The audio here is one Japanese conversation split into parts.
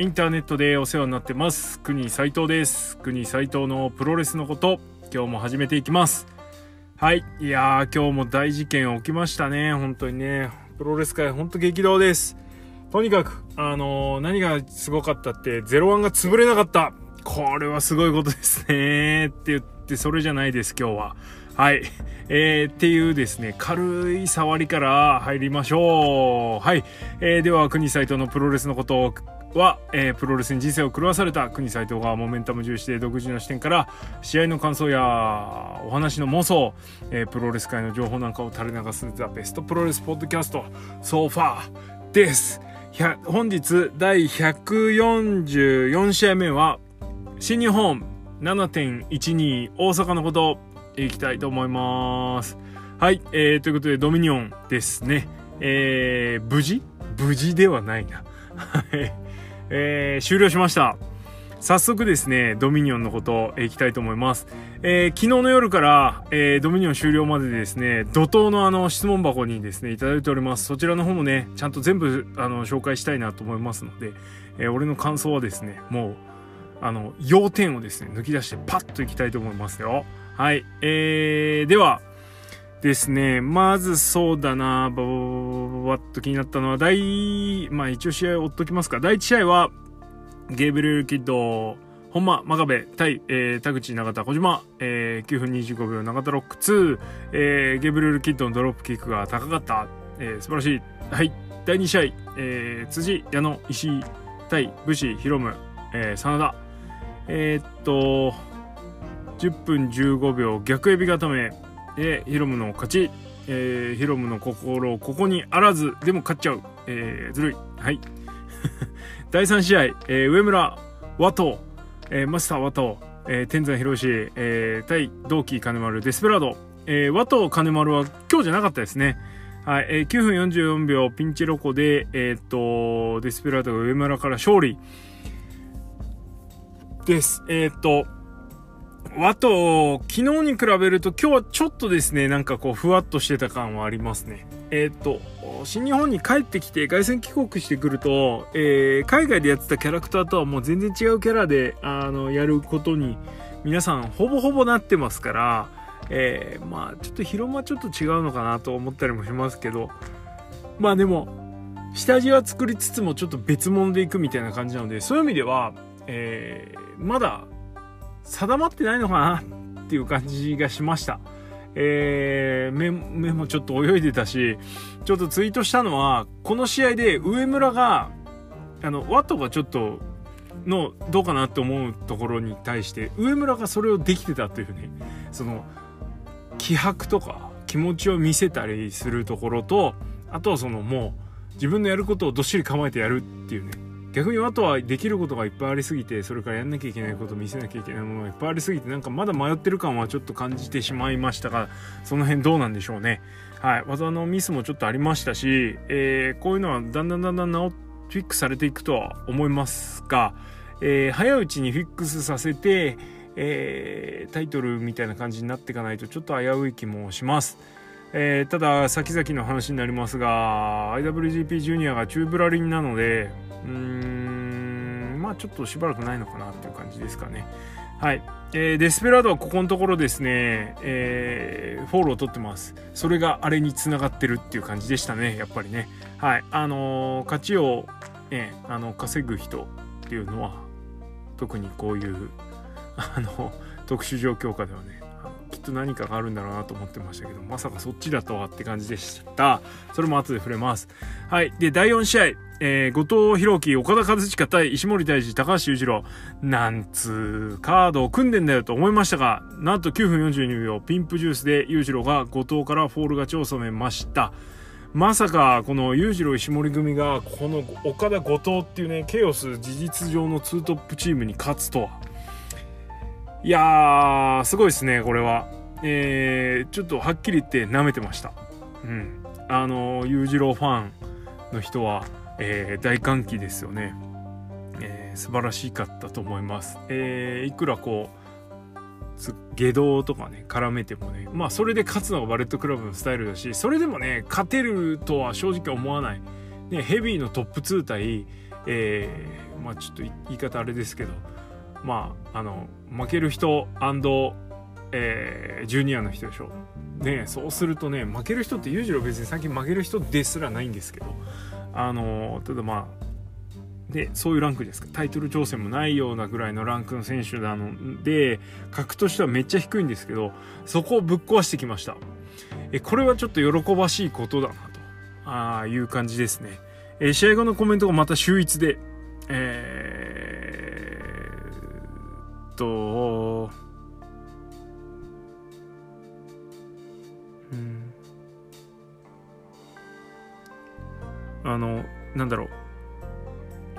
インターネットでお世話になってます。国斉藤です。国斉藤のプロレスのこと今日も始めていきます。はい。いやー今日も大事件起きましたね。本当にね。プロレス界本当激動です。とにかくあのー、何がすごかったって01が潰れなかった。これはすごいことですねって言ってそれじゃないです今日は。はい。えー、っていうですね、軽い触りから入りましょう。はい。えー、では、国斎藤のプロレスのことをは、えー、プロレスに人生を狂わされた国斎藤がモメンタム重視で独自の視点から試合の感想やお話の妄想、えー、プロレス界の情報なんかを垂れ流すザ・ベストプロレスポッドキャストソファーです。本日第144試合目は新日本7.12大阪のこといきたいと思います。はい、えー、ということでドミニオンですね。えー、無事？無事ではないな。はい、えー、終了しました。早速ですね、ドミニオンのこといきたいと思います。えー、昨日の夜から、えー、ドミニオン終了までですね、怒涛のあの質問箱にですね、いただいております。そちらの方もね、ちゃんと全部あの紹介したいなと思いますので、えー、俺の感想はですね、もう、あの、要点をですね、抜き出してパッといきたいと思いますよ。はい。えー、では、ですね、まずそうだな、ばばばばっと気になったのは、第、まあ一応試合を追っときますか。第1試合は、ゲーブリルキッド、本間、真壁、対、えー、田口、永田、小島、えー、9分25秒、永田ロック2、えー、ゲーブリルキッドのドロップキックが高かった、えー、素晴らしい。はい。第2試合、えー、辻、矢野、石井、対、武士、ヒロム、えー、真田。えー、っと、10分15秒逆エビ固めでヒロムの勝ち、えー、ヒロムの心ここにあらずでも勝っちゃう、えー、ずるい。はい。第3試合、えー、上村和藤、えー、マスター和藤、えー、天山博士、えー、対同期金丸デスペラード、えー、和藤金丸は今日じゃなかったですね。はい、えー、9分44秒ピンチロコで、えー、っと、デスペラードが上村から勝利。です。えー、っと、あと、昨日に比べると今日はちょっとですね、なんかこう、ふわっとしてた感はありますね。えー、っと、新日本に帰ってきて凱旋帰国してくると、えー、海外でやってたキャラクターとはもう全然違うキャラで、あの、やることに、皆さんほぼほぼなってますから、えー、まあ、ちょっと広間ちょっと違うのかなと思ったりもしますけど、まあでも、下地は作りつつもちょっと別物でいくみたいな感じなので、そういう意味では、えー、まだ定まってないのかなっていう感じがしました。えー、目目もちょっと泳いでたし、ちょっとツイートしたのは、この試合で上村が、あの、ワットがちょっと、の、どうかなって思うところに対して、上村がそれをできてたというね、その、気迫とか気持ちを見せたりするところと、あとはそのもう、自分のやることをどっしり構えてやるっていうね、逆にあとはできることがいっぱいありすぎてそれからやんなきゃいけないこと見せなきゃいけないものがいっぱいありすぎてなんかまだ迷ってる感はちょっと感じてしまいましたがその辺どうなんでしょうねはい技のミスもちょっとありましたし、えー、こういうのはだんだんだんだん直フィックスされていくとは思いますが、えー、早いうちにフィックスさせて、えー、タイトルみたいな感じになっていかないとちょっと危うい気もします。えー、ただ先々の話になりますが IWGP ジュニアがチューブラリンなのでうーん、まあちょっとしばらくないのかなっていう感じですかね。はい。えー、デスペラードはここのところですね、えー、フォローを取ってます。それがあれにつながってるっていう感じでしたね、やっぱりね。はい。あのー、勝ちを、ね、あの、稼ぐ人っていうのは、特にこういう、あの、特殊状況下ではね、と何かがあるんだろうなと思ってましたけど、まさかそっちだとはって感じでした。それも後で触れます。はい。で、第4試合、えー、後藤弘樹、岡田和親対石森大治、高橋裕次郎。なんつうカードを組んでんだよと思いましたが、なんと9分42秒、ピンプジュースで裕次郎が後藤からフォール勝ちを収めました。まさか、この裕次郎石森組が、この岡田後藤っていうね、ケイオス事実上のツートップチームに勝つとは。いやー、すごいですね、これは。えー、ちょっとはっきり言って舐めてました。うん。あの、裕次郎ファンの人は、えー、大歓喜ですよね。えー、素晴らしかったと思います。え、いくらこう、下道とかね、絡めてもね、まあそれで勝つのがバレットクラブのスタイルだし、それでもね、勝てるとは正直思わない。ね、ヘビーのトップ2対、えー、まあちょっと言い方あれですけどまああの負ける人えー、ジュニアの人でしょ。ねそうするとね負ける人って裕次郎別に最近負ける人ですらないんですけど。あのただまあでそういうランクですか。タイトル挑戦もないようなぐらいのランクの選手なので格としてはめっちゃ低いんですけどそこをぶっ壊してきました。えこれはちょっと喜ばしいことだなと。あいう感じですね。え試合後のコメントがまた秀逸でえー、っとあのなんだろう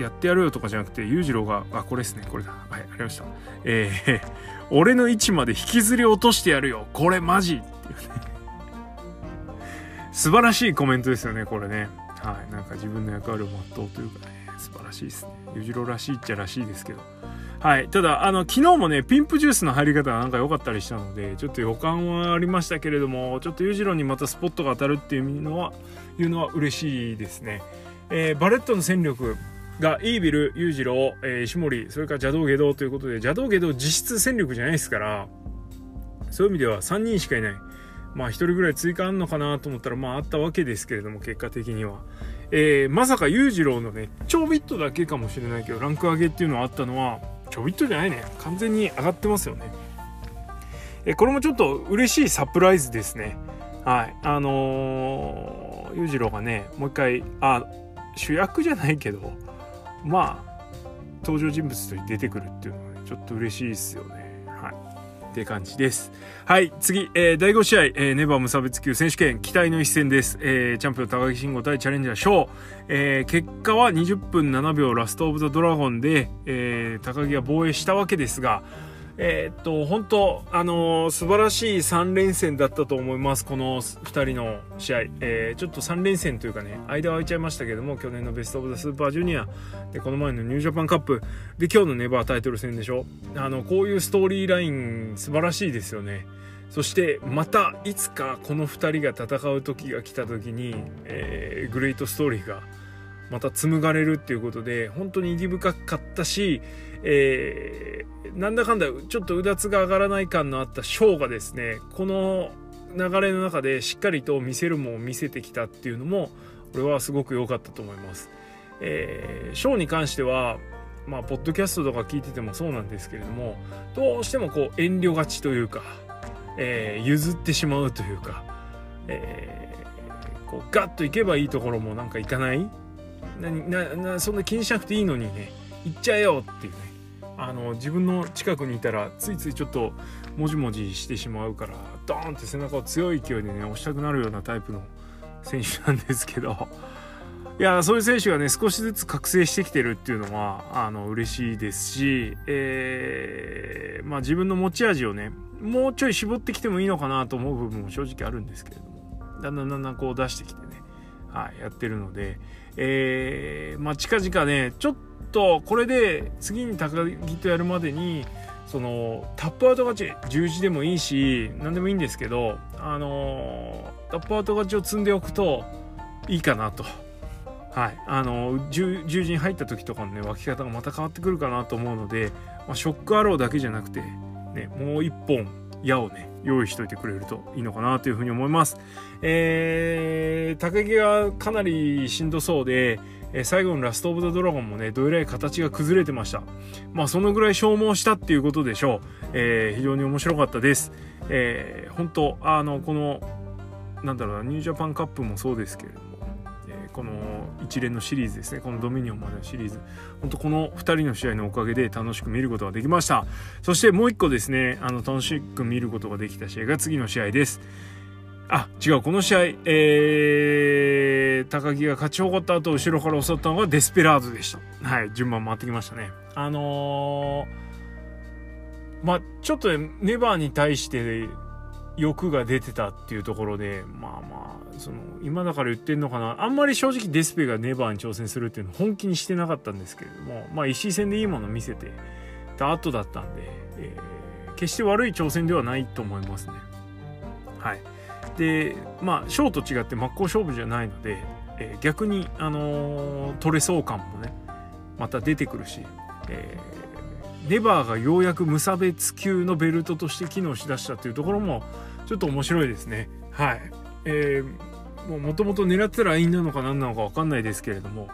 やってやるよとかじゃなくて、裕次郎が、あ、これですね、これだ。はい、ありました。えー、俺の位置まで引きずり落としてやるよ。これマジっていうね。素晴らしいコメントですよね、これね。はい、なんか自分の役割を全うというかね、素晴らしいですね。裕次郎らしいっちゃらしいですけど。はい。ただ、あの、昨日もね、ピンプジュースの入り方がなんか良かったりしたので、ちょっと予感はありましたけれども、ちょっと裕次郎にまたスポットが当たるっていうのは、いうのは嬉しいですね。えー、バレットの戦力、がイービル、裕次郎、えー、石森、それから邪道下道ということで、邪道下道実質戦力じゃないですから、そういう意味では3人しかいない。まあ1人ぐらい追加あんのかなと思ったら、まああったわけですけれども、結果的には。えー、まさか裕次郎のね、ちょびっとだけかもしれないけど、ランク上げっていうのはあったのは、ちょびっとじゃないね。完全に上がってますよね。えー、これもちょっと嬉しいサプライズですね。はい。あの裕次郎がね、もう一回、あ、主役じゃないけど、まあ登場人物として出てくるっていうのは、ね、ちょっと嬉しいですよね。はい。って感じです。はい、次、えー、第5試合、えー、ネバー無差別級選手権、期待の一戦です。えー、チャンピオン高木慎吾対チャレンジャー翔。えー、結果は20分7秒ラストオブザドラゴンで、えー、高木が防衛したわけですが、えー、っと、本当あのー、素晴らしい3連戦だったと思います。この2人の試合。えー、ちょっと3連戦というかね、間は空いちゃいましたけども、去年のベストオブザスーパージュニア、で、この前のニュージャパンカップ、で、今日のネバータイトル戦でしょ。あの、こういうストーリーライン、素晴らしいですよね。そしてまたいつかこの2人が戦う時が来た時に、えー、グレートストーリーがまた紡がれるっていうことで本当に意義深かったし、えー、なんだかんだちょっとうだつが上がらない感のあったショーがですねこの流れの中でしっかりと見せるもんを見せてきたっていうのも俺はすごく良かったと思います。えー、ショーに関してはまあポッドキャストとか聞いててもそうなんですけれどもどうしてもこう遠慮がちというか、えー、譲ってしまうというか、えー、こうガッといけばいいところもなんかいかないななそんな気にしなくていいのにね行っちゃえよっていうね。あの自分の近くにいたらついついちょっともじもじしてしまうからドーンって背中を強い勢いでね押したくなるようなタイプの選手なんですけど。いやそういう選手がね少しずつ覚醒してきてるっていうのはあの嬉しいですし、えー、まあ、自分の持ち味をねもうちょい絞ってきてもいいのかなと思う部分も正直あるんですけれども。だんだんだんだんこう出してきてね、はい、やってるので、えー、まあ、近々ね、ちょっとこれで次に高木とやるまでに、そのタップアウト勝ち十字でもいいし何でもいいんですけどあのタップアウト勝ちを積んでおくといいかなと。はい。あの十字に入った時とかのね湧き方がまた変わってくるかなと思うので、まあ、ショックアローだけじゃなくて、ね、もう一本矢をね用意しといてくれるといいのかなというふうに思います。えー、高木がかなりしんどそうで、え、最後のラストオブザドラゴンもね、どえらい形が崩れてました。まあ、そのぐらい消耗したっていうことでしょう。えー、非常に面白かったです。えー、本当あの、この、なんだろうな、ニュージャパンカップもそうですけれどこの一連のシリーズですね。このドミニオンまでのシリーズ。本当この2人の試合のおかげで楽しく見ることができました。そしてもう一個ですね。あの楽しく見ることができた試合が次の試合です。あ違う。この試合、えー、高木が勝ち誇った後後ろから襲ったのがデスペラードでした。はい。順番回ってきましたね。あのー、まあちょっとネバーに対して欲が出てたっていうところでまあまあその今だから言ってんのかな。あんまり正直デスペがネバーに挑戦するっていうの本気にしてなかったんですけれども。まあ石井戦でいいもの見せてた後だったんで、えー、決して悪い挑戦ではないと思いますね。はい。でまあショーと違って真っ向勝負じゃないので、えー、逆にあのー、取れそう感もねまた出てくるし、えー、ネバーがようやく無差別級のベルトとして機能しだしたっていうところもちょっと面白いですね。はい。えー、もともと狙ってたラインなのか何なのか分かんないですけれども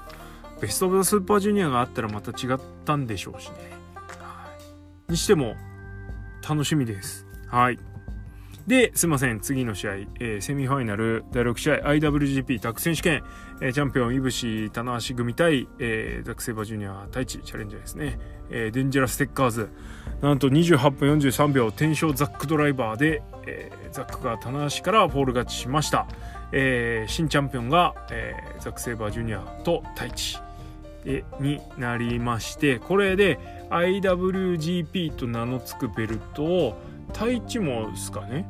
ベスト・オブ・ザ・スーパージュニアがあったらまた違ったんでしょうしね、にしても楽しみです。はい。で、すいません、次の試合、えー、セミファイナル第6試合、IWGP タッグ選手権、えー、チャンピオン、いぶし、棚橋組対、えー、ザック・セイバージュニア、タイチチャレンジャーですね、えー、デンジャラス・テッカーズ、なんと28分43秒、天翔ザックドライバーで、えー、ザックが棚橋からフォール勝ちしました。えー、新チャンピオンが、えー、ザック・セイバージュニアとタイチになりまして、これで IWGP と名の付くベルトをタイチもですかね？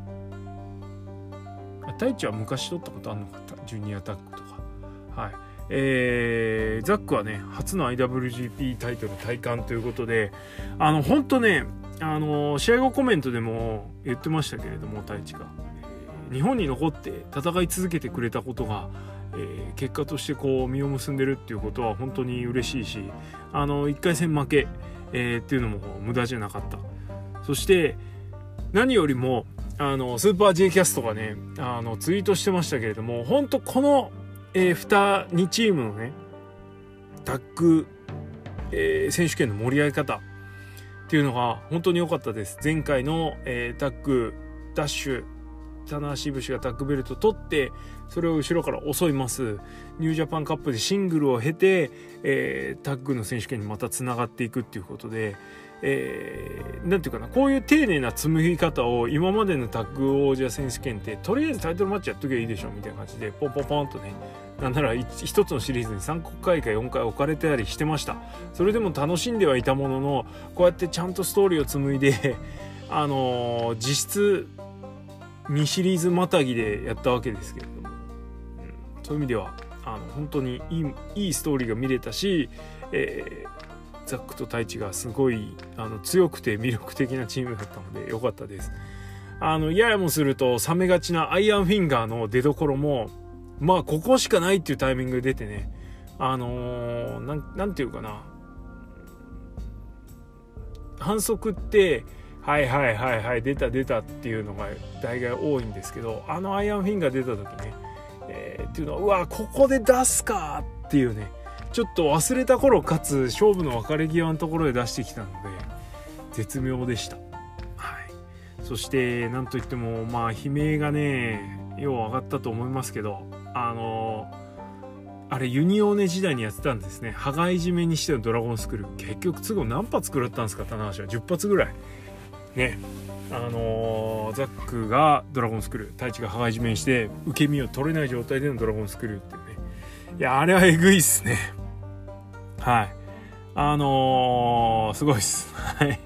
太一は昔取ったことあるのかジュニアタッグとか。はい。えー、ザックはね初の IWGP タイトル体感ということであの本当ねあの試合後コメントでも言ってましたけれども太一が、日本に残って戦い続けてくれたことが、えー、結果としてこう実を結んでるっていうことは本当に嬉しいしあの1回戦負け、えー、っていうのも無駄じゃなかった。そして何よりもあのスーパー J キャストがねあのツイートしてましたけれども本当この、えー、2, 2チームのねタッグ、えー、選手権の盛り上げ方っていうのが本当に良かったです。前回の、えー、タッグダッシュ棚橋節がタッグベルト取ってそれを後ろから襲います。ニュージャパンカップでシングルを経て、えー、タッグの選手権にまたつながっていくっていうことでえー、ていうかなこういう丁寧な紡ぎ方を今までのタッグ王者選手権ってとりあえずタイトルマッチやっときゃいいでしょみたいな感じでポンポンポンとねなんなら一つのシリーズに3回か4回置かれてたりしてました。それでも楽しんではいたもののこうやってちゃんとストーリーを紡いであのー、実質2シリーズまたぎでやったわけですけれども、うん、そういう意味ではあの本当にいいいいストーリーが見れたし、えーザックと太一がすごいあの強くて魅力的なチームだったので良かったです。あの、ややもすると冷めがちなアイアンフィンガーの出どころも、まあ、ここしかないっていうタイミングで出てね、あのー、なん、ていうかな、反則って、はいはいはいはい、出た出たっていうのが大概多いんですけど、あのアイアンフィンガー出た時ね、えー、っていうのは、うわ、ここで出すかっていうね、ちょっと忘れた頃かつ勝負の別れ際のところで出してきたので絶妙でした、はい、そして何といってもまあ悲鳴がねよう上がったと思いますけどあのあれユニオーネ時代にやってたんですね。羽交い締めにしてのドラゴンスクール。結局都合何発食らったんですか棚橋は。10発ぐらい。ねあのー、ザックがドラゴンスクール太一が羽交い締めにして受け身を取れない状態でのドラゴンスクールってねいやあれはえぐいっすねはい。あのー、すごいです。はい。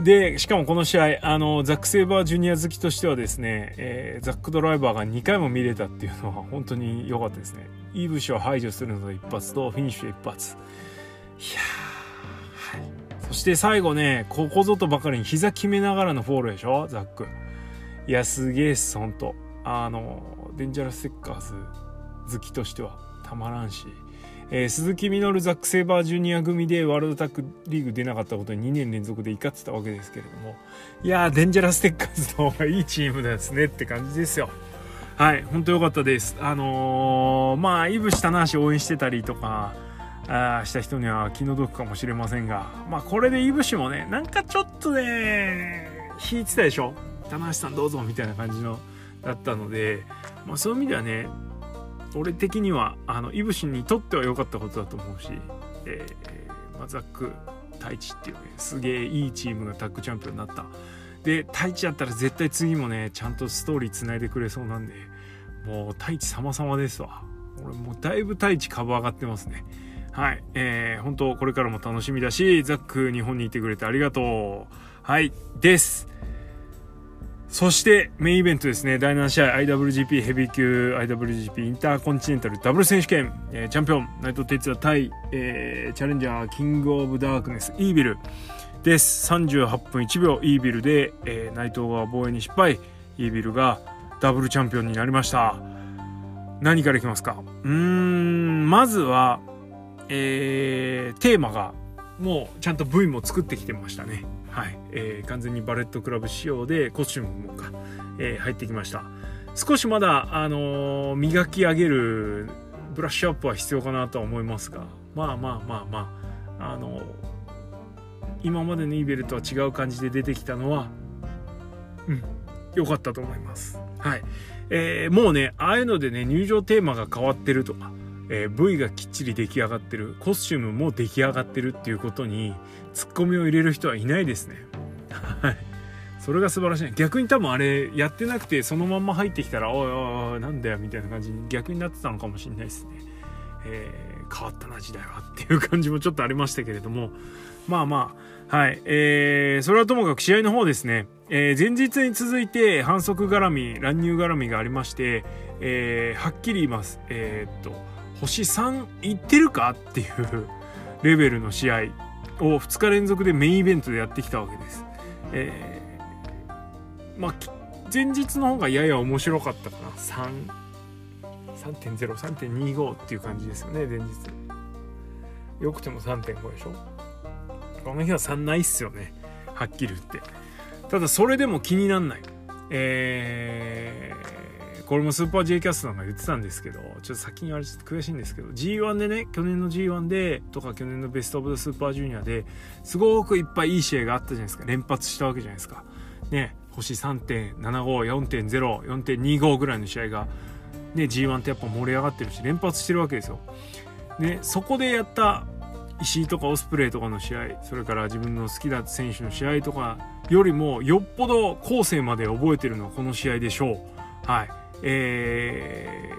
で、しかもこの試合、あの、ザック・セイバージュニア好きとしてはですね、えー、ザック・ドライバーが2回も見れたっていうのは本当に良かったですね。イーブシを排除するのと一発と、フィニッシュ一発。いやはい。そして最後ね、ここぞとばかりに膝決めながらのフォールでしょ？ザック。いや、すげえっす、ほんと。あの、デンジャラス・テッカーズ好きとしてはたまらんし。えー、鈴木みのるザック・セイバージュニア組でワールドタッグリーグ出なかったことに2年連続で怒ってたわけですけれどもいやーデンジャラス・テッカーズの方がいいチームですねって感じですよはい本当良かったですあのー、まあ飯伏推し応援してたりとかあした人には気の毒かもしれませんが。まあこれでイブシもねなんかちょっとね引いてたでしょ？棚橋さんどうぞみたいな感じのだったので、まあ、そういう意味ではね俺的にはあのイブシンにとっては良かったことだと思うし、えーまあ、ザック太一っていうねすげえいいチームがタッグチャンピオンになった。で太一やったら絶対次もねちゃんとストーリーつないでくれそうなんでもう太一様々ですわ。俺もうだいぶ太一株上がってますね。はい。えー、本当これからも楽しみだしザック日本にいてくれてありがとう。はい。です。そしてメインイベントですね、第7試合 IWGP ヘビー級 IWGP インターコンチネンタルダブル選手権、えー、チャンピオン内藤哲也対、えー、チャレンジャーキングオブダークネスイービル。です。38分1秒イービルで、えー、内藤が防衛に失敗、イービルがダブルチャンピオンになりました。何からいきますか？うーん、まずは、えー、テーマがもうちゃんと V も作ってきてましたね。はい。えー、完全にバレットクラブ仕様でコスチュームもか、えー、入ってきました。少しまだ、あのー、磨き上げるブラッシュアップは必要かなとは思いますが、まあまあまあまあ、あのー、今までのイーベルとは違う感じで出てきたのは、うん、良かったと思います。はい。えー、もうね、ああいうのでね、入場テーマが変わってるとか、えー、V がきっちり出来上がってる、コスチュームも出来上がってるっていうことに、ツッコミを入れる人はいないですね。はい。それが素晴らしい。逆に多分あれ、やってなくて、そのまんま入ってきたら、おいおいおい、なんだよ、みたいな感じに逆になってたのかもしれないですね。えー、変わったな、時代はっていう感じもちょっとありましたけれども、まあまあ、はい。えー、それはともかく試合の方ですね。えー、前日に続いて反則絡み、乱入絡みがありまして、えー、はっきり言います。えー、っと、星3いってるかっていうレベルの試合を2日連続でメインイベントでやってきたわけです。えー、まあ、前日の方がやや面白かったかな。3、3.0、3.25っていう感じですよね、前日。よくても3.5でしょ？この日は3ないっすよね。はっきり言って。ただそれでも気になんない。えー、これもスーパー J キャストなんか言ってたんですけど、ちょっと先に言われちゃって悔しいんですけど、G1 でね、去年の G1 で、とか去年のベストオブザスーパージュニアで、すごくいっぱいいい試合があったじゃないですか。連発したわけじゃないですか。ね、星3.75、4.0、4.25ぐらいの試合が、ね、G1 ってやっぱ盛り上がってるし、連発してるわけですよ。ね、そこでやった石井とかオスプレイとかの試合、それから自分の好きな選手の試合とかよりも、よっぽど後世まで覚えてるのはこの試合でしょう。はい。え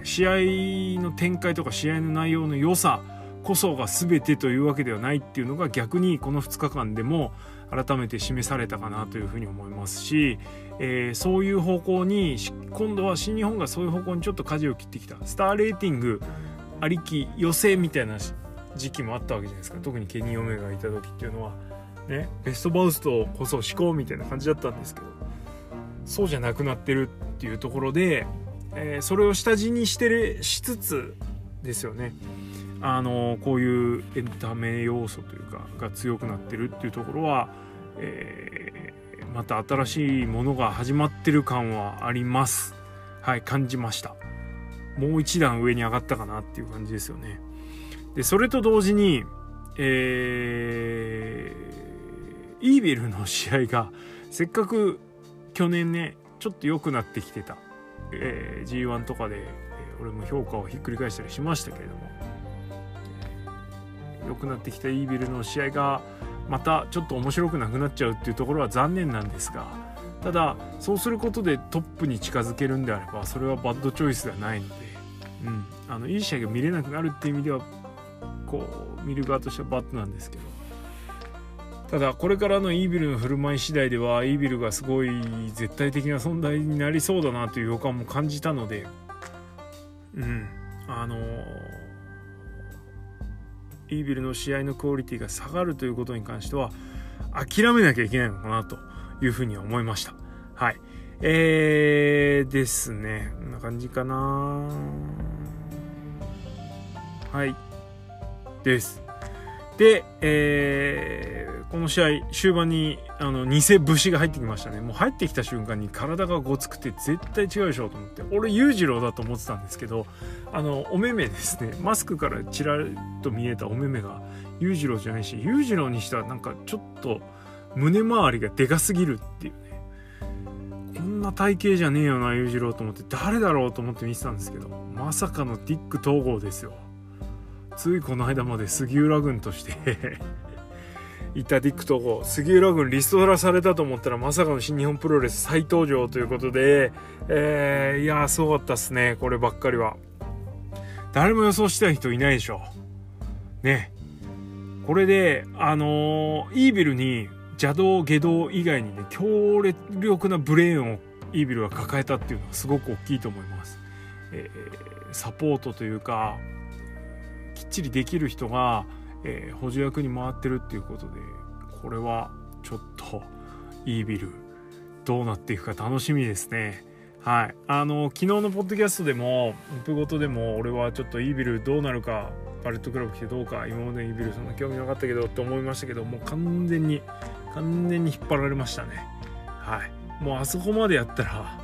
ー、試合の展開とか試合の内容の良さこそが全てというわけではないっていうのが逆にこの2日間でも改めて示されたかなというふうに思いますし、えー、そういう方向に今度は新日本がそういう方向にちょっと舵を切ってきた。スターレーティングありき予選みたいな時期もあったわけじゃないですか。特にケニー・オメガがいた時っていうのはねベストバウストこそ思考みたいな感じだったんですけど。そうじゃなくなってるっていうところで、えー、それを下地にしてるしつつですよね。あのこういうエンタメ要素というかが強くなってるっていうところは、えー、また新しいものが始まってる感はあります。はい感じました。もう一段上に上がったかなっていう感じですよね。でそれと同時にえー、イービルの試合がせっかく去年ねちょっと良くなってきてた、えー、G1 とかで、えー、俺も評価をひっくり返したりしましたけれども。良、くなってきたイービルの試合がまたちょっと面白くなくなっちゃうっていうところは残念なんですがただそうすることでトップに近づけるんであればそれはバッドチョイスではないので、うん、あのいい試合が見れなくなるっていう意味ではこう見る側としてはバッドなんですけど。ただこれからのイービルの振る舞い次第ではイービルがすごい絶対的な存在になりそうだなという予感も感じたのでうん。あのイービルの試合のクオリティが下がるということに関しては諦めなきゃいけないのかなというふうに思いました。はい。えーですね。こんな感じかな。はい。です。で、えー、この試合終盤にあの偽武士が入ってきましたね。もう入ってきた瞬間に体がごつくて絶対違うでしょと思って。俺裕次郎だと思ってたんですけどあのお目目ですね。マスクからちらりと見えたお目目が裕次郎じゃないし裕次郎にしてはなんかちょっと胸周りがでかすぎるっていうね。こんな体型じゃねえよな裕次郎と思って誰だろうと思って見てたんですけどまさかのディック統合ですよ。ついこの間まで杉浦軍として いたディックト杉浦軍リストラされたと思ったらまさかの新日本プロレス再登場ということで、えー、いやーすごかったっすねこればっかりは。誰も予想してた人いないでしょ。ね。これであのー、イービルに邪道下道以外にね強力なブレーンをイービルが抱えたっていうのはすごく大きいと思います、えー、サポートというかきっちりできる人が、えー、補助役に回ってるっていうことでこれはちょっとイービルどうなっていくか楽しみですね。はい。あの、昨日のポッドキャストでも、プごとでも、俺はちょっとイービルどうなるかバレットクラブ来てどうか今までイービルそんな興味なかったけどって思いましたけどもう完全に完全に引っ張られましたねはいもうあそこまでやったら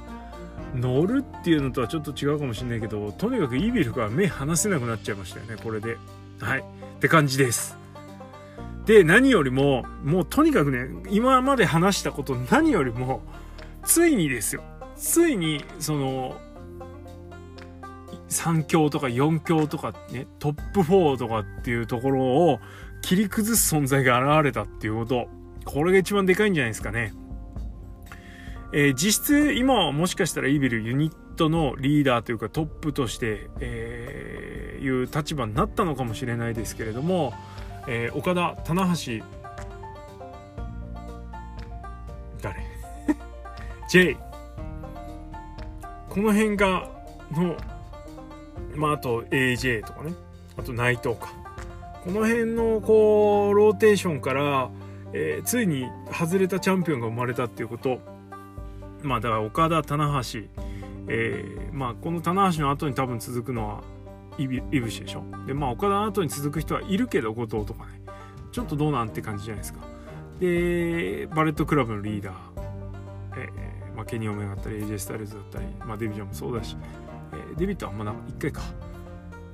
乗るっていうのとはちょっと違うかもしれないけどとにかくイービルが目離せなくなっちゃいましたよねこれで。はい。って感じです。で何よりももうとにかくね今まで話したこと何よりもついにですよ。ついにその3強とか4強とかねトップ4とかっていうところを切り崩す存在が現れたっていうこと。これが一番でかいんじゃないですかね。えー、実質今はもしかしたらイービルユニットのリーダーというかトップとして、えー、いう立場になったのかもしれないですけれども、えー、岡田棚橋。誰？J この辺がのまああと AJ とかね。あと内藤か。この辺のこうローテーションから、えー、ついに外れたチャンピオンが生まれたっていうこと。まあだから岡田棚橋、えー、まあこの棚橋の後に多分続くのは飯伏でしょ。でまあオカダの後に続く人はいるけど後藤とかね。ちょっとどうなんって感じじゃないですか。でバレットクラブのリーダー、えーまあ、ケニ・オメガだったり AJ スタイルズだったり、まあ、デビジョンもそうだし、えー、デビットはまだ1回か。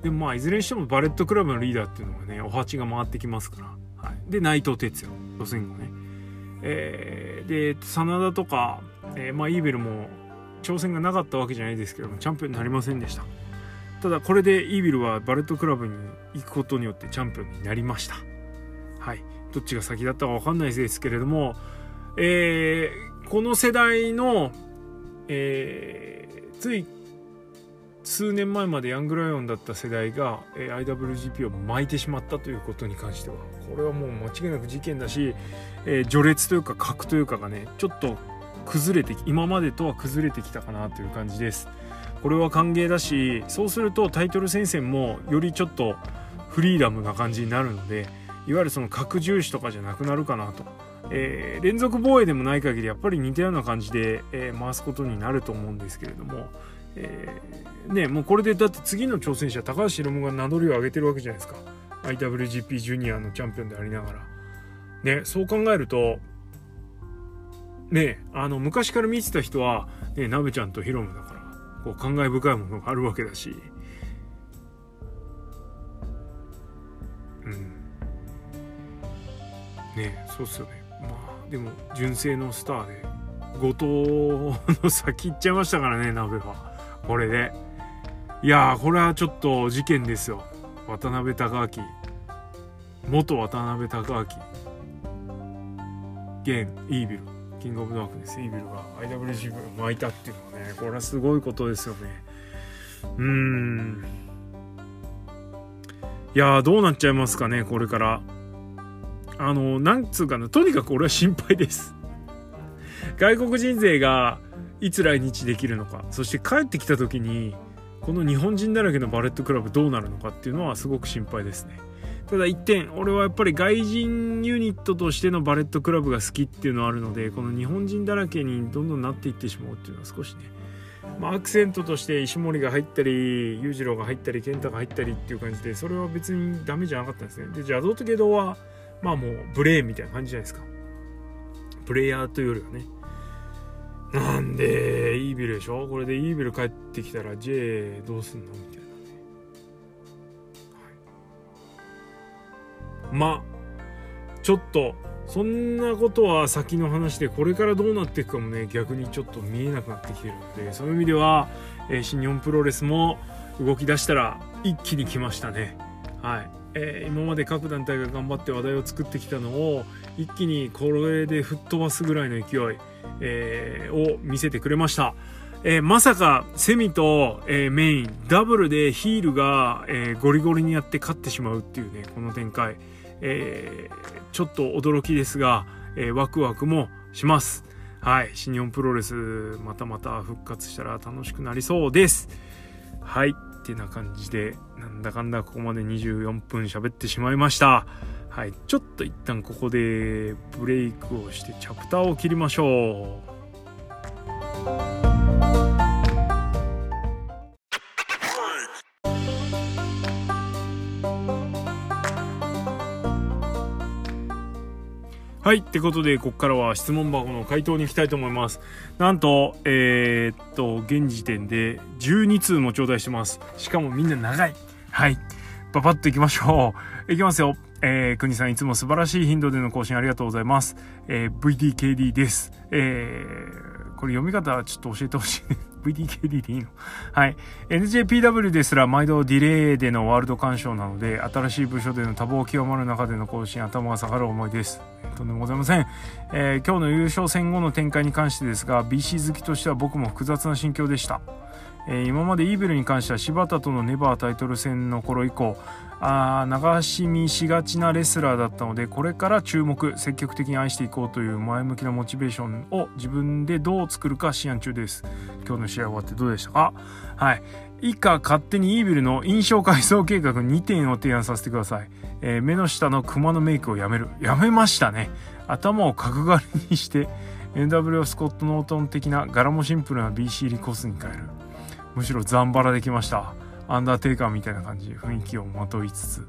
でもまあいずれにしてもバレットクラブのリーダーっていうのがねお鉢が回ってきますから、はい、で内藤哲也。予選後ね。えー、で SANADA とかえー、まあイービルも挑戦がなかったわけじゃないですけどもチャンピオンになりませんでした。ただこれでイービルはバレットクラブに行くことによってチャンピオンになりました。はい。どっちが先だったか分かんないですけれども、えー、この世代の、えー、つい数年前までヤングライオンだった世代が、え、IWGP を巻いてしまったということに関してはこれはもう間違いなく事件だし、えー、序列というか格というかがねちょっと崩れて今までとは崩れてきたかなという感じです。これは歓迎だしそうするとタイトル戦線もよりちょっとフリーダムな感じになるのでいわゆるその核重視とかじゃなくなるかなと、えー、連続防衛でもない限りやっぱり似たような感じで、えー、回すことになると思うんですけれども、えー、ねもうこれでだって次の挑戦者高橋宏夢が名乗りを上げてるわけじゃないですか。IWGP ジュニアのチャンピオンでありながら。ねそう考えるとねあの昔から見てた人は、ね、なべちゃんとヒロムだからこう感慨深いものがあるわけだし。うん。ねそうっすよね。まあでも純正のスターで後藤の先行っちゃいましたからね鍋は。これで。いやこれはちょっと事件ですよ。渡辺隆明。元渡辺隆明。現イービル。キングオブダークネスイービルが IWGP が巻いたっていうのはねこれはすごいことですよね。うーん。いやどうなっちゃいますかねこれから。あのなんつうかなとにかく俺は心配です。外国人勢がいつ来日できるのか。そして帰ってきた時にこの日本人だらけのバレットクラブどうなるのかっていうのはすごく心配ですね。ただ一点俺はやっぱり外人ユニットとしてのバレットクラブが好きっていうのはあるのでこの日本人だらけにどんどんなっていってしまうっていうのは少しね、まあ、アクセントとして石森が入ったり裕次郎が入ったり健太が入ったりっていう感じでそれは別にダメじゃなかったんですね。で邪道と下道はまあもうブレーンみたいな感じじゃないですか。プレイヤーというよりはね。なんでイービルでしょ？これでイービル帰ってきたら J どうすんの？みたいな。まあちょっとそんなことは先の話でこれからどうなっていくかもね逆にちょっと見えなくなってきてるのでそういう意味では、えー、新日本プロレスも動き出したら一気に来ましたね。はい、えー、今まで各団体が頑張って話題を作ってきたのを一気にこれで吹っ飛ばすぐらいの勢い、えー、を見せてくれましたえー、まさかセミと、えー、メインダブルでヒールが、え、ゴリゴリにやって勝ってしまうっていうねこの展開え、ちょっと驚きですが、えー、ワクワクもします。はい。新日本プロレス、またまた復活したら楽しくなりそうです。はい。ってな感じで、なんだかんだここまで24分喋ってしまいました。はい、ちょっと一旦ここでブレイクをしてチャプターを切りましょう。はい。ってことで、ここからは質問箱の回答に行きたいと思います。なんと、えー、っと、現時点で12通も頂戴してます。しかもみんな長い。はい。パパッと行きましょう。いきますよ。えー、国さんいつも素晴らしい頻度での更新ありがとうございます。えー、VDKD です。えー、これ読み方ちょっと教えてほしい。VDKD でいいの？はい。NJPW ですら毎度ディレイでのワールド鑑賞なので、新しい部署での多忙極まる中での更新、頭が下がる思いです。とんでもございません。えー、今日の優勝戦後の展開に関してですが、BC 好きとしては僕も複雑な心境でした。えー、今までイーベルに関しては柴田とのネバータイトル戦の頃以降あ流し見しがちなレスラーだったのでこれから注目積極的に愛していこうという前向きなモチベーションを自分でどう作るか試案中です。今日の試合終わってどうでした？かはい。以下勝手にイーベルの印象改装計画2点を提案させてください、えー、目の下のクマのメイクをやめる。やめましたね。頭を角刈りにして NW スコット・ノートン的な柄もシンプルな BC リコースに変える。むしろザンバラできました。アンダーテイカーみたいな感じ雰囲気をまといつつ。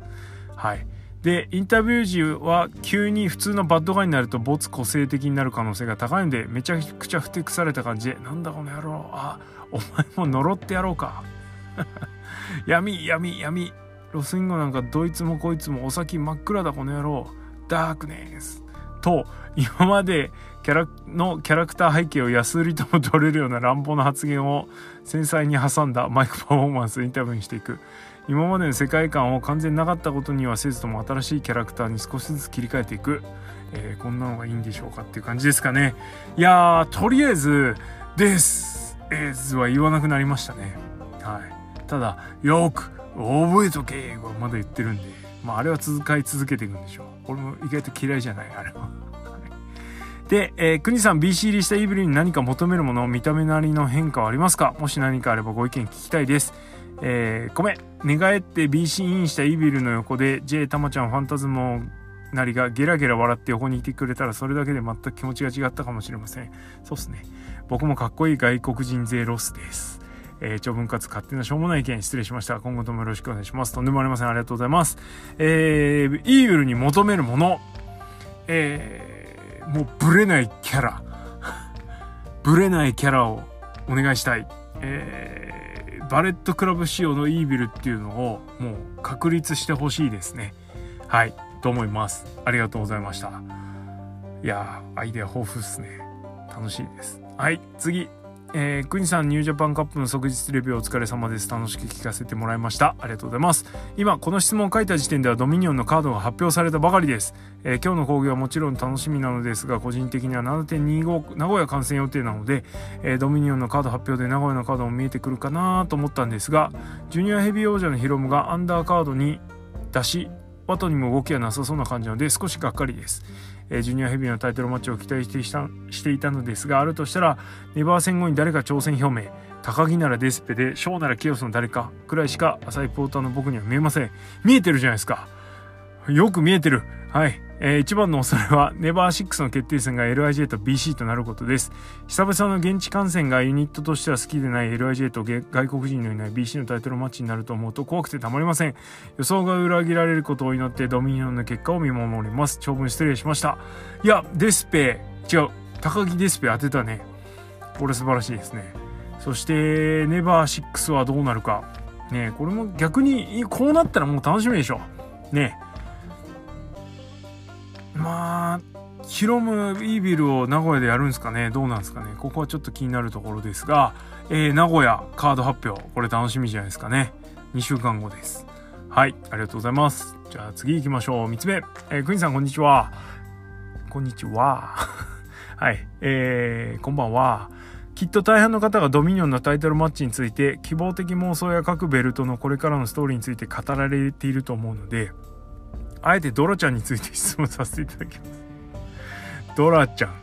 はい。でインタビュー時は急に普通のバッドガイになると没個性的になる可能性が高いのでめちゃくちゃふてくされた感じでなんだこの野郎あお前も呪ってやろうか。闇闇闇。ロスインゴなんかどいつもこいつもお先真っ暗だこの野郎。ダークネス。と今までキャラのキャラクター背景を安売りとも取れるような乱暴な発言を繊細に挟んだマイクパフォーマンスインタビューにしていく。今までの世界観を完全なかったことにはせずとも新しいキャラクターに少しずつ切り替えていく、えー、こんなのがいいんでしょうかっていう感じですかね。いやとりあえず「です」「えー、は言わなくなりましたね。はい。ただよく覚えとけはまだ言ってるんで。まああれは続かい続けていくんでしょう俺も意外と嫌いじゃないあれはで、えー、国さん BC 入りしたイブリに何か求めるもの、見た目なりの変化はありますか？もし何かあればご意見聞きたいです。えー、米、寝返って BC インしたイビルの横で J たまちゃんファンタズモなりがゲラゲラ笑って横にいてくれたらそれだけで全く気持ちが違ったかもしれません。そうっすね。僕もかっこいい外国人勢ロスです。えー、長文かつ勝手なしょうもない意見失礼しました。今後ともよろしくお願いします。とんでもありません。ありがとうございます。えー、イービルに求めるもの。えーもうブレないキャラ ブレないキャラをお願いしたい、えー、バレットクラブ仕様のイービルっていうのをもう確立してほしいですねはいと思いますありがとうございましたいやアイデア豊富っすね楽しいですはい次えー、国さんニュージャパンカップの即日レビューお疲れ様です。楽しく聞かせてもらいました。ありがとうございます。今、この質問を書いた時点ではドミニオンのカードが発表されたばかりです。えー、今日の講義はもちろん楽しみなのですが、個人的には7.25名古屋観戦予定なので、えー、ドミニオンのカード発表で名古屋のカードも見えてくるかなと思ったんですが、ジュニアヘビー王者のヒロムがアンダーカードに出し、ワトにも動きはなさそうな感じなので少しがっかりです。えジュニアヘビーのタイトルマッチを期待してしたしていたのですがあるとしたらネバー戦後に誰か挑戦表明。高木ならデスペでショーならキオスの誰かくらいしか浅いポーターの僕には見えません。見えてるじゃないですか。よく見えてる。はい。えー、一番の恐れはネバー6の決定戦が LIJ と BC となることです。久々の現地観戦がユニットとしては好きでない LIJ と外国人のいない BC のタイトルマッチになると思うと怖くてたまりません。予想が裏切られることを祈ってドミニオンの結果を見守ります。長文失礼しました。いや、デスペ、違う。高木デスペ当てたね。これ素晴らしいですね。そして、ネバー6はどうなるか。ねこれも逆に、こうなったらもう楽しみでしょ。ねまあ、ヒロムイービルを名古屋でやるんですかね？どうなんですかね？ここはちょっと気になるところですが、えー、名古屋カード発表。これ楽しみじゃないですかね。2週間後です。はい、ありがとうございます。じゃあ次行きましょう。3つ目。えー、クイーンさんこんにちは。こんにちは。はい、えー、こんばんは。きっと大半の方がドミニオンのタイトルマッチについて希望的妄想や各ベルトのこれからのストーリーについて語られていると思うので、あえてドラちゃんについて質問させていただきます。ドラちゃん。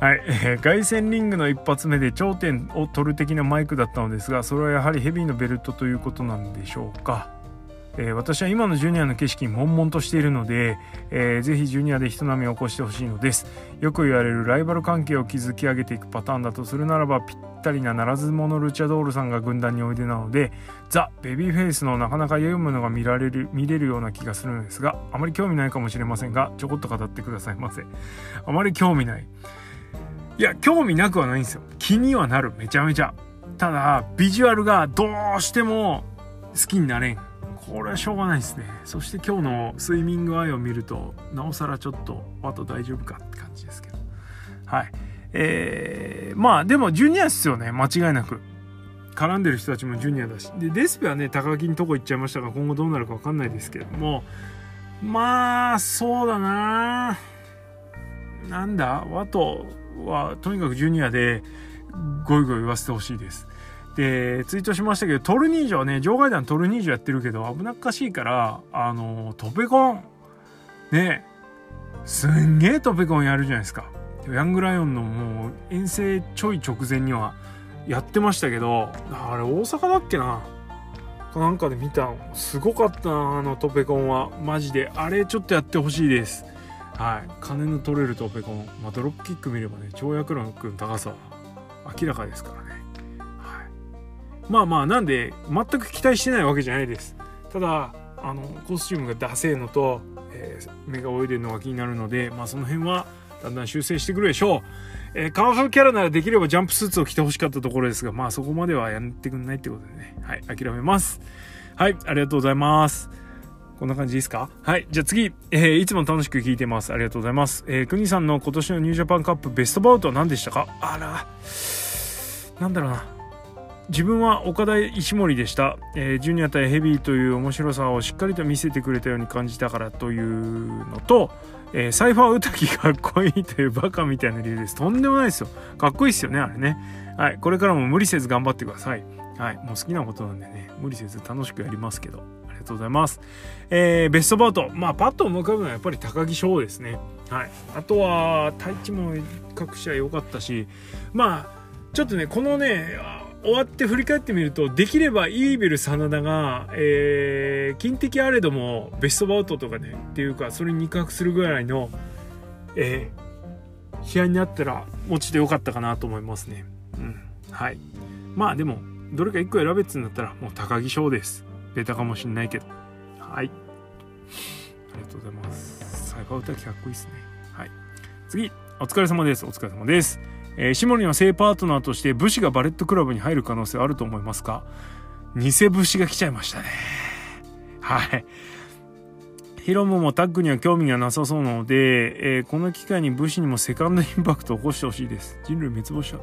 はい、えー、凱旋リングの一発目で頂点を取る的なマイクだったのですが、それはやはりヘビーのベルトということなんでしょうか？えー、私は今のジュニアの景色に悶々としているので、えー、ぜひジュニアで人並みを起こしてほしいのです。よく言われるライバル関係を築き上げていくパターンだとするならばぴったりなならず者ルチャドールさんが軍団においでなのでザ・ベビーフェイスのなかなか良いものが見られる見れるような気がするのですがあまり興味ないかもしれませんがちょこっと語ってくださいませ。あまり興味ない。いや興味なくはないんですよ。気にはなる。めちゃめちゃ。ただビジュアルがどうしても好きになれん。これはしょうがないですね。そして今日のスイミングアイを見るとなおさらちょっとあと大丈夫かって感じですけど。はい。えー、まあでもジュニアっすよね。間違いなく。絡んでる人たちもジュニアだし。でデスペはね高木のとこ行っちゃいましたが今後どうなるか分かんないですけども。まあそうだな。なんだ？ワトはとにかくジュニアでゴイゴイ言わせてほしいです。で、ツイートしましたけど、トルニージョはね、場外弾トルニージョやってるけど、危なっかしいから、あの、トペコン、ね、すんげえトペコンやるじゃないですか。ヤングライオンのもう遠征ちょい直前にはやってましたけど、あれ大阪だっけななんかで見たすごかったな、あのトペコンは。マジで。あれちょっとやってほしいです。はい。金の取れるトペコン。まあ、ドロップキック見ればね、跳躍力の高さは明らかですからね。まあまあなんで全く期待してないわけじゃないですただあのコスチュームがダセーのと、えー、目が泳いでるのが気になるのでまあその辺はだんだん修正してくるでしょう、えー、カワハキャラならできればジャンプスーツを着てほしかったところですがまあそこまではやってくんないってことでねはい諦めますはいありがとうございますこんな感じですか？はい。じゃあ次、えー、いつも楽しく聞いてます。ありがとうございます。えー、くにさんの今年のニュージャパンカップベストバウトは何でしたか？あら、なんだろうな。自分は岡田石森でした、えー、ジュニア対ヘビーという面白さをしっかりと見せてくれたように感じたからというのと、えー、サイファー歌きかっこいいというバカみたいな理由ですとんでもないですよかっこいいですよねあれねはいこれからも無理せず頑張ってくださいはいもう好きなことなんでね無理せず楽しくやりますけどありがとうございます。えー、ベストバウト。まあ、パッと思い浮かぶのはやっぱり高木翔ですね。はい。あとは、太一も各試合良かったし、まあ、ちょっとね、このね、終わって振り返ってみるとできればイーベル真田が、えー、金敵あれどもベストバウトとかねっていうかそれに肉薄するぐらいの、えー、試合になったら落ちてよかったかなと思いますね。うん、はい。まあでもどれか1個選べっつんだったらもう高木翔です。ベタかもしんないけど。はい。ありがとうございます。サイバー歌かっこいいですね。はい。次お疲れ様です。お疲れ様です。えー、シモリの正パートナーとして武士がバレットクラブに入る可能性あると思いますか？偽武士が来ちゃいましたね。はい。ヒロムもタッグには興味がなさそうなので、えー、この機会に BUSHI にもセカンドインパクトを起こしてほしいです。人類滅亡者。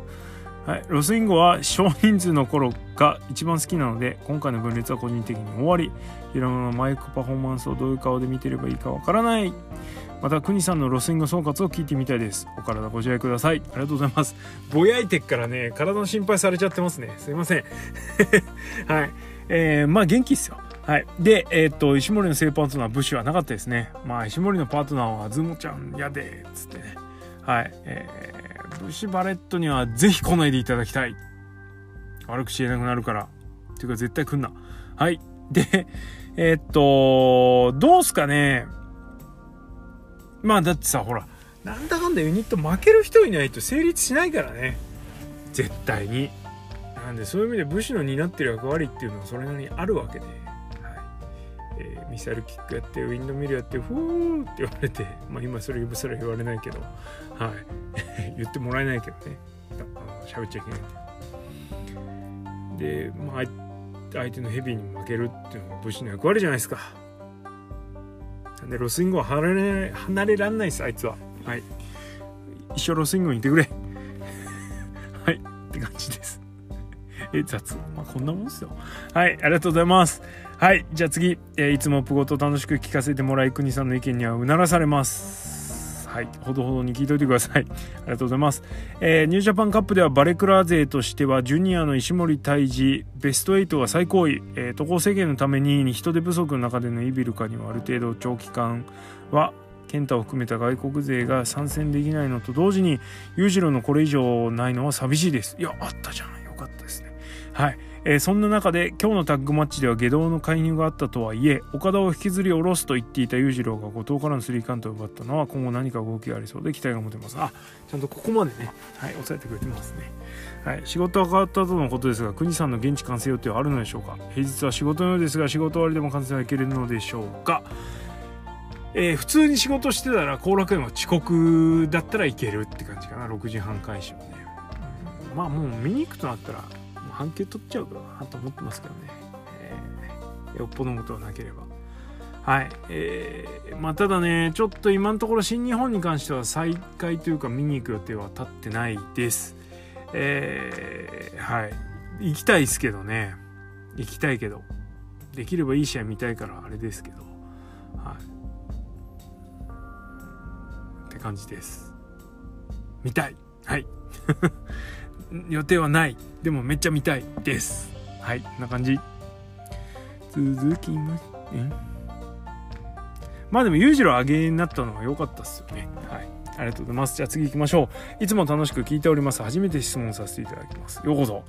はい。ロスインゴは少人数の頃が一番好きなので、今回の分裂は個人的に終わり、ヒロムのマイクパフォーマンスをどういう顔で見てればいいかわからない。また国さんのロスインゴ総括を聞いてみたいですお体ご自愛くださいありがとうございますぼやいてっからね体の心配されちゃってますねすいません はいえー、まあ元気っすよはい。で、えー、っと、石森の正パートナー、武士はなかったですね。まあ、石森のパートナーは、ズモちゃんやでっ、つってね。はい。えー、武士バレットにはぜひ来ないでいただきたい。悪く言えなくなるから。っていうか、絶対来んな。はい。で、えー、っと、どうすかね。まあだってさほらなんだかんだユニット負ける人いないと成立しないからね絶対になんでそういう意味で武士の担ってる役割っていうのはそれなりにあるわけで、はいえー、ミサイルキックやってウィンドミルやってフーって言われて まあ今それ呼ぶすら言われないけどはい 言ってもらえないけどね喋っちゃいけないででまあ相手のヘビーに負けるっていうのは武士の役割じゃないですかで、ロスインゴは離れ、離れらんないです、あいつは。はい。一生ロスインゴにいてくれ。はい。って感じです。え、雑。こんなもんですよ。はい。ありがとうございます。はい。じゃあ次、えー、いつもプゴと楽しく聞かせてもらい、国さんの意見にはうならされます。はい、ほどほどに聞いといてください。ありがとうございます。えー、ニュージャパンカップではバレクラ勢としては、ジュニアの石森泰治、ベスト8が最高位、えー、渡航制限のために人手不足の中でのイビルカにはある程度長期間は健太を含めた外国勢が参戦できないのと同時に裕次郎のこれ以上ないのは寂しいですいやあったじゃんよかったですねはいえー、そんな中で今日のタッグマッチでは下道の介入があったとはいえ岡田を引きずり下ろすと言っていた裕次郎が後藤からのスリーカウントを奪ったのは今後何か動きがありそうで期待が持てます。あちゃんとここまでね。はい押さえてくれてますね。はい、仕事が変わったとのことですが国さんの現地完成予定はあるのでしょうか？平日は仕事のようですが仕事終わりでも完成はいけるのでしょうか？えー、普通に仕事してたら後楽園は遅刻だったらいけるって感じかな。6時半開始はね、うん、まあもう見に行くとなったら半休取っちゃうかなと思ってますけどね、えー、よっぽどのことはなければはい。えー、まあ、ただね、ちょっと今のところ新日本に関しては再開というか見に行く予定は立ってないです。えー、はい。行きたいですけどね。行きたいけど。できればいい試合見たいからあれですけど。はい。って感じです。見たい。はい。予定はない。でもめっちゃ見たいです。はい。こんな感じ。続きまして。まあでも裕次郎上げになったのは良かったっすよね。はい。ありがとうございます。じゃあ次行きましょう。いつも楽しく聞いております。初めて質問させていただきます。ようこそ。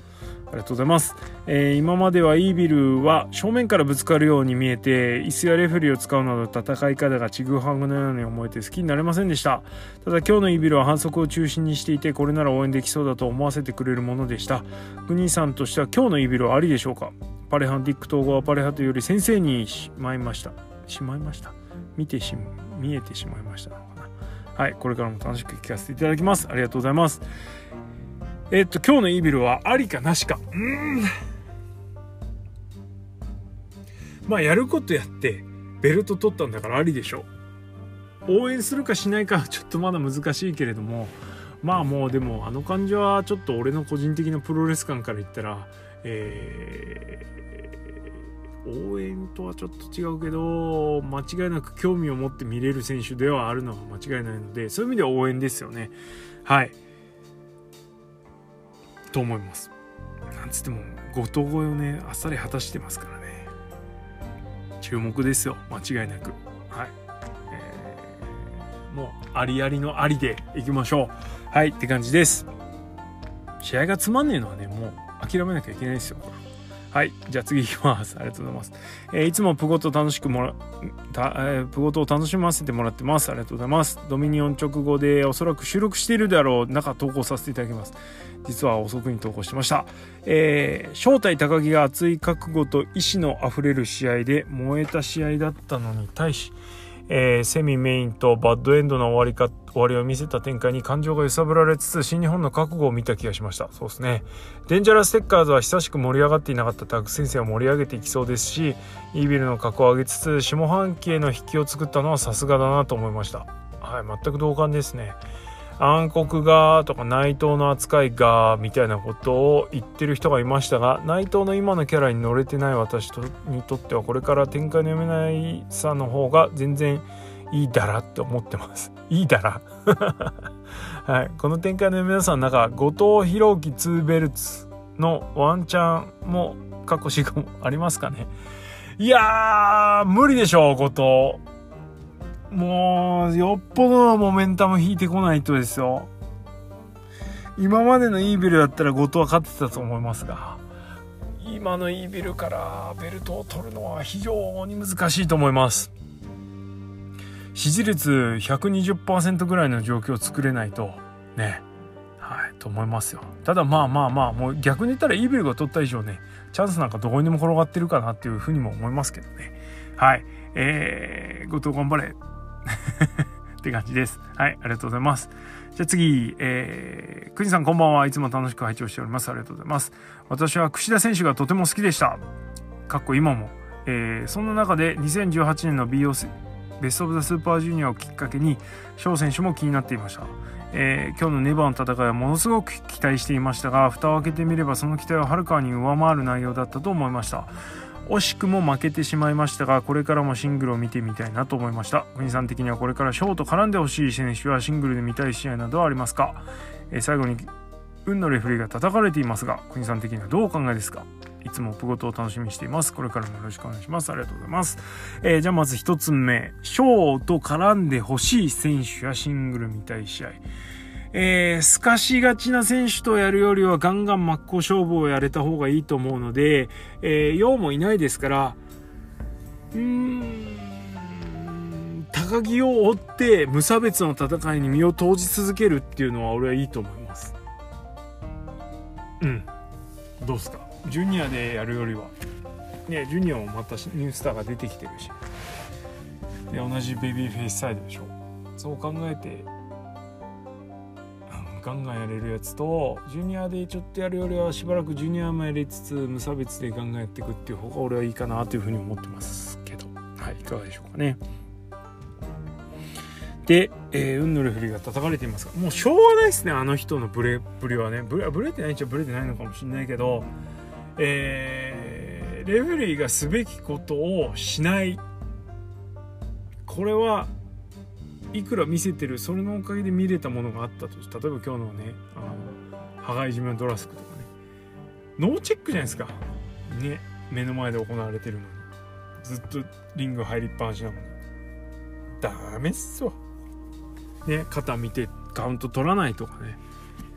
ありがとうございます。えー、今まではイービルは正面からぶつかるように見えて、椅子やレフェリーを使うなど戦い方がちぐはぐのように思えて好きになれませんでした。ただ今日のイービルは反則を中心にしていて、これなら応援できそうだと思わせてくれるものでした。国さんとしては今日のイービルはありでしょうか？パレハンディック統合はパレハというより先生にしまいました。しまいました。見てし、見えてしまいました。はい、これからも楽しく聞かせていただきます。ありがとうございます。えー、っと、今日のイービルはありかなしか。うん。まあ、やることやって、ベルト取ったんだからありでしょう。応援するかしないかはちょっとまだ難しいけれども、まあもうでもあの感じはちょっと俺の個人的なプロレス感から言ったら、え応援とはちょっと違うけど間違いなく興味を持って見れる選手ではあるのは間違いないのでそういう意味では応援ですよね。はい。と思います。なんつっても後藤越えをねあっさり果たしてますからね。注目ですよ。間違いなく。はい、えー、もうありありのありでいきましょう。はい。って感じです。試合がつまんねえのはねもう諦めなきゃいけないですよ。はい。じゃあ次いきます。ありがとうございます。えー、いつもプゴト楽しくもら、たえー、プゴトを楽しませてもらってます。ありがとうございます。ドミニオン直後でおそらく収録しているであろう中投稿させていただきます。実は遅くに投稿してました。えー、正体高木が熱い覚悟と意志の溢れる試合で燃えた試合だったのに対し、えー、セミメインとバッドエンドの終わりか終わりを見せた展開に感情が揺さぶられつつ新日本の覚悟を見た気がしました。そうですね。デンジャラステッカーズは久しく盛り上がっていなかったタッグ先生を盛り上げていきそうですしイービルの格を上げつつ下半期への引きを作ったのはさすがだなと思いました。はい全く同感ですね。暗黒がとか内藤の扱いがみたいなことを言ってる人がいましたが内藤の今のキャラに乗れてない私にとってはこれから展開の読めないさの方が全然いいだらって思ってます。いいだら？はい。この展開の皆さんなんか後藤弘樹2ベルツのワンチャンも過去しかもありますかね？いやー、無理でしょう、後藤。もう、よっぽどのモメンタム引いてこないとですよ。今までのイービルだったら後藤は勝ってたと思いますが、今のイービルからベルトを取るのは非常に難しいと思います。支持率120%ぐらいの状況を作れないと、ね、はい、と思いますよ。ただまあまあまあ、もう逆に言ったらイービルが取った以上ね、チャンスなんかどこにでも転がってるかなっていうふうにも思いますけどね。はい。えー、後藤頑張れ。って感じです。はい、ありがとうございます。じゃあ次、えー、くにさんこんばんはいつも楽しく拝聴しております。ありがとうございます。私は櫛田選手がとても好きでした。かっこ今も。えー、そんな中で2018年の BOC ベスト・オブ・ザ・スーパージュニアをきっかけに翔選手も気になっていました、えー、今日のネバーの戦いはものすごく期待していましたが蓋を開けてみればその期待ははるかに上回る内容だったと思いました惜しくも負けてしまいましたがこれからもシングルを見てみたいなと思いました国さん的にはこれからショート絡んでほしい選手はシングルで見たい試合などはありますか、えー、最後に運のレフェリーが叩かれていますが国さん的にはどうお考えですか？いつもプゴトを楽しみにしています。これからもよろしくお願いします。ありがとうございます。えー、じゃあまず一つ目。ショーと絡んでほしい選手やシングル見たい試合。えー、透かしがちな選手とやるよりはガンガン真っ向勝負をやれた方がいいと思うので、えー、陽もいないですから、うーん、高木を追って無差別の戦いに身を投じ続けるっていうのは俺はいいと思います。うん。どうすか？ジュニアでやるよりは。ね、ジュニアもまたニュースターが出てきてるし。で、同じベビーフェイスサイドでしょ。そう考えて、ガンガンやれるやつとジュニアでちょっとやるよりはしばらくジュニアもやりつつ無差別でガンガンやっていくっていう方が俺はいいかなというふうに思ってますけど。はいいかがでしょうかね。で、えー、運のレフリーが叩かれていますがもうしょうがないですねあの人のブレブレはね。ブレブレてないっちゃブレてないのかもしれないけどえー、レフェリーがすべきことをしない。これはいくら見せてるそれのおかげで見れたものがあったと例えば今日のねあの羽交い締めのドラスクとかね。ノーチェックじゃないですか。ね目の前で行われてるのに。ずっとリング入りっぱなしなのに。ダメっすわ。ね肩見てカウント取らないとかね。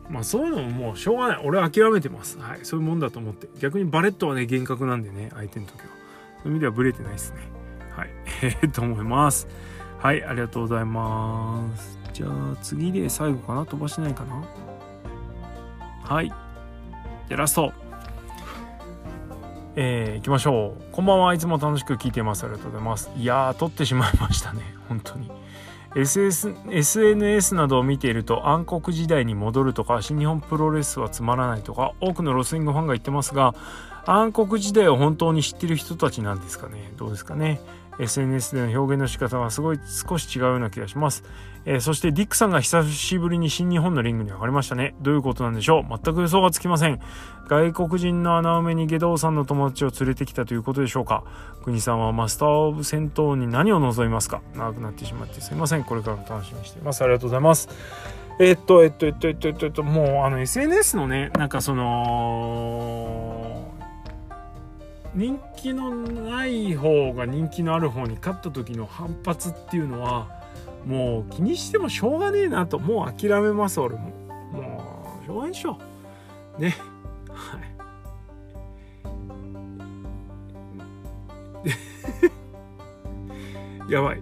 まあそういうのももうしょうがない。俺諦めてます。はいそういうもんだと思って。逆にバレットはね厳格なんでね相手の時は。そういう意味ではブレてないですね。はい。ええと思います。はい、ありがとうございます。じゃあ次で最後かな？飛ばしないかな？はい。で、ラスト。えー、行きましょう。こんばんはいつも楽しく聞いてます。ありがとうございます。いやー、撮ってしまいましたね。本当に。SS SNS などを見ていると暗黒時代に戻るとか新日本プロレスはつまらないとか多くのロスイングファンが言ってますが暗黒時代を本当に知ってる人たちなんですかね？どうですかね？SNS での表現の仕方はすごい少し違うような気がします。えー、そしてディックさんが久しぶりに新日本のリングに上がりましたね。どういうことなんでしょう？全く予想がつきません。外国人の穴埋めに下道さんの友達を連れてきたということでしょうか？国さんはマスターオブ戦闘に何を望みますか？長くなってしまってすいません。これからも楽しみにしています。ありがとうございます。え、っと、えっと、えっと、えっと、えっと、えっと、もう、あの、SNS のね、なんかその、人気のない方が人気のある方に勝った時の反発っていうのはもう気にしてもしょうがねえなと。もう諦めます俺も。もうしょうがないでしょ。ね。はい。やばい、はい、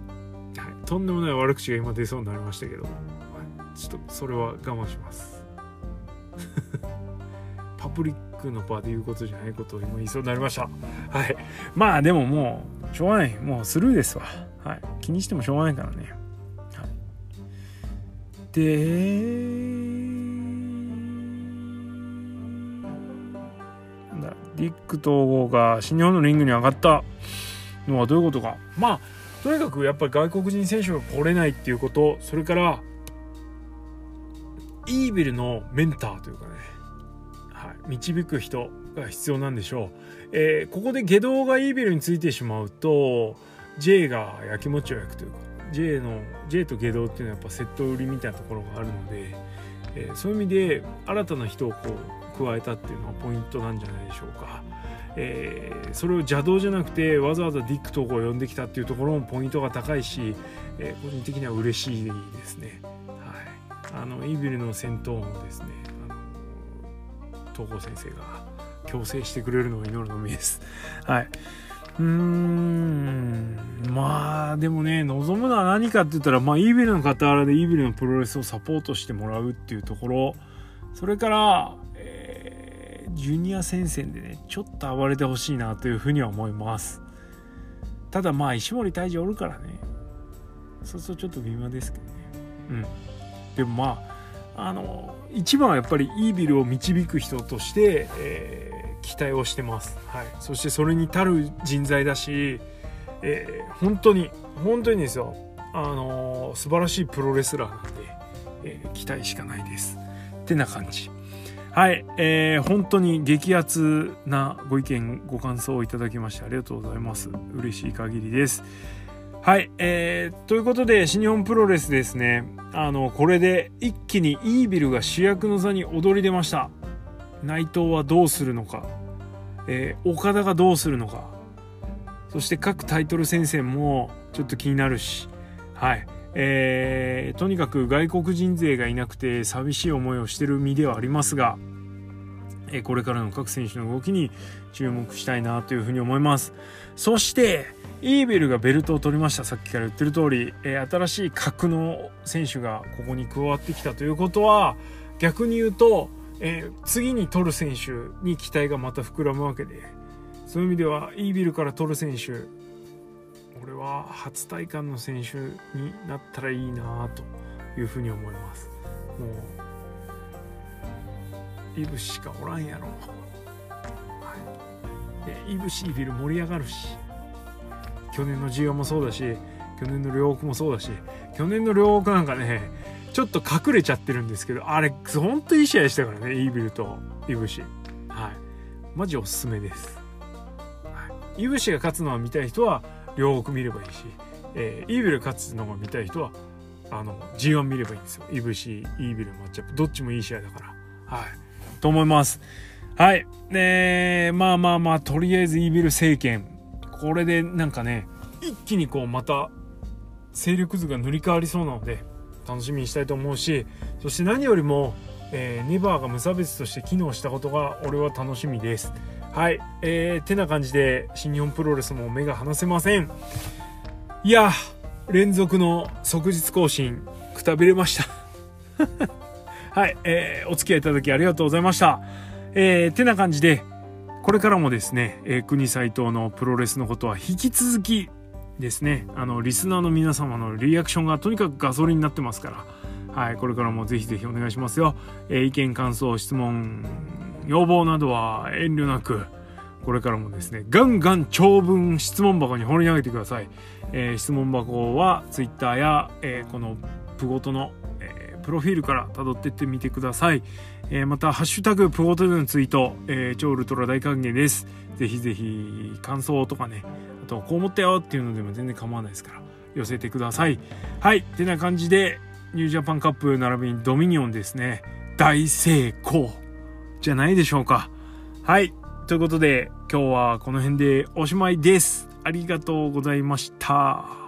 とんでもない悪口が今出そうになりましたけど、はい、ちょっとそれは我慢します。パブリックの場で言うことじゃないことを今言いそうになりました。はい。まあでももうしょうがない。もうスルーですわ。はい。気にしてもしょうがないからね、はい、でなんだ。ディック統合が新日本のリングに上がったのはどういうことか。まあとにかくやっぱり外国人選手が来れないっていうこと。それからイービルのメンターというかね。導く人が必要なんでしょう、えー、ここで下道がイービルについてしまうと J がやきもちを焼くというか J の J と下道っていうのはやっぱセット売りみたいなところがあるので、えー、そういう意味で新たな人をこう加えたっていうのはポイントなんじゃないでしょうか。えー、それを邪道じゃなくてわざわざディック投稿を呼んできたっていうところもポイントが高いし、えー、個人的には嬉しいですね。はい、あのイービルの戦闘もですね東郷先生が強制してくれるのを祈るのみです。はい。うーん。まあでもね望むのは何かって言ったらまあイービルの傍らでイービルのプロレスをサポートしてもらうっていうところ。それから、えー、ジュニア戦線でねちょっと暴れてほしいなというふうには思います。ただまあ石森泰治おるからね。そうするとちょっと微妙ですけどね。うん。でもまああの一番はやっぱりイービルを導く人として、えー、期待をしてます、はい、そしてそれに足る人材だし、えー、本当に本当にですよ。あのー、素晴らしいプロレスラーなんで、えー、期待しかないです。ってな感じ。はい、えー、本当に激アツなご意見ご感想をいただきましてありがとうございます。嬉しい限りです。はい、えー、ということで新日本プロレスですね。あのこれで一気にイービルが主役の座に躍り出ました。内藤はどうするのか、えー、岡田がどうするのか。そして各タイトル戦線もちょっと気になるし。はい、えー、とにかく外国人勢がいなくて寂しい思いをしてる身ではありますが、えー、これからの各選手の動きに注目したいなというふうに思います。そして、イーベルがベルトを取りました。さっきから言ってる通り、えー、新しい格の選手がここに加わってきたということは、逆に言うと、えー、次に取る選手に期待がまた膨らむわけで、そういう意味では、イービルから取る選手、俺は初体感の選手になったらいいなというふうに思います。もうイブしかおらんやろ、はい、イブシービル盛り上がるし。去年の需要もそうだし去年の両国もそうだし去年の両国なんかねちょっと隠れちゃってるんですけどあれほんといい試合でしたからねイービルとイブシはい。マジおすすめです、はい、イブシが勝つのは見たい人は両国見ればいいし、えー、イービル勝つのが見たい人はあの G1 見ればいいんですよ。イブシイービルマッチアップ。どっちもいい試合だから。はい。と思います。はい。ねまあまあまあとりあえずイービル政権これでなんかね一気にこうまた勢力図が塗り替わりそうなので楽しみにしたいと思うしそして何よりも、えー、ネバーが無差別として機能したことが俺は楽しみです。はい、えー、てな感じで新日本プロレスも目が離せません。いや連続の即日更新くたびれました。はい、えー、お付き合いいただきありがとうございました。えー、てな感じでこれからもですね、えー、国斎藤のプロレスのことは引き続きですねあのリスナーの皆様のリアクションがとにかくガソリンになってますからはいこれからもぜひぜひお願いしますよ、えー、意見感想質問要望などは遠慮なく、これからもですね、ガンガン長文質問箱に放り投げてください。えー、質問箱は Twitter や、えー、このプゴトの、えー、プロフィールから辿ってってみてください。えまた、ハッシュタグプゴトでのツイート、え超ウルトラ大歓迎です。ぜひぜひ感想とかね、あとこう思ったよっていうのでも全然構わないですから、寄せてください。はい、てな感じで、ニュージャパンカップ並びにドミニオンですね、大成功。じゃないでしょうか。はい。ということで、今日はこの辺でおしまいです。ありがとうございました。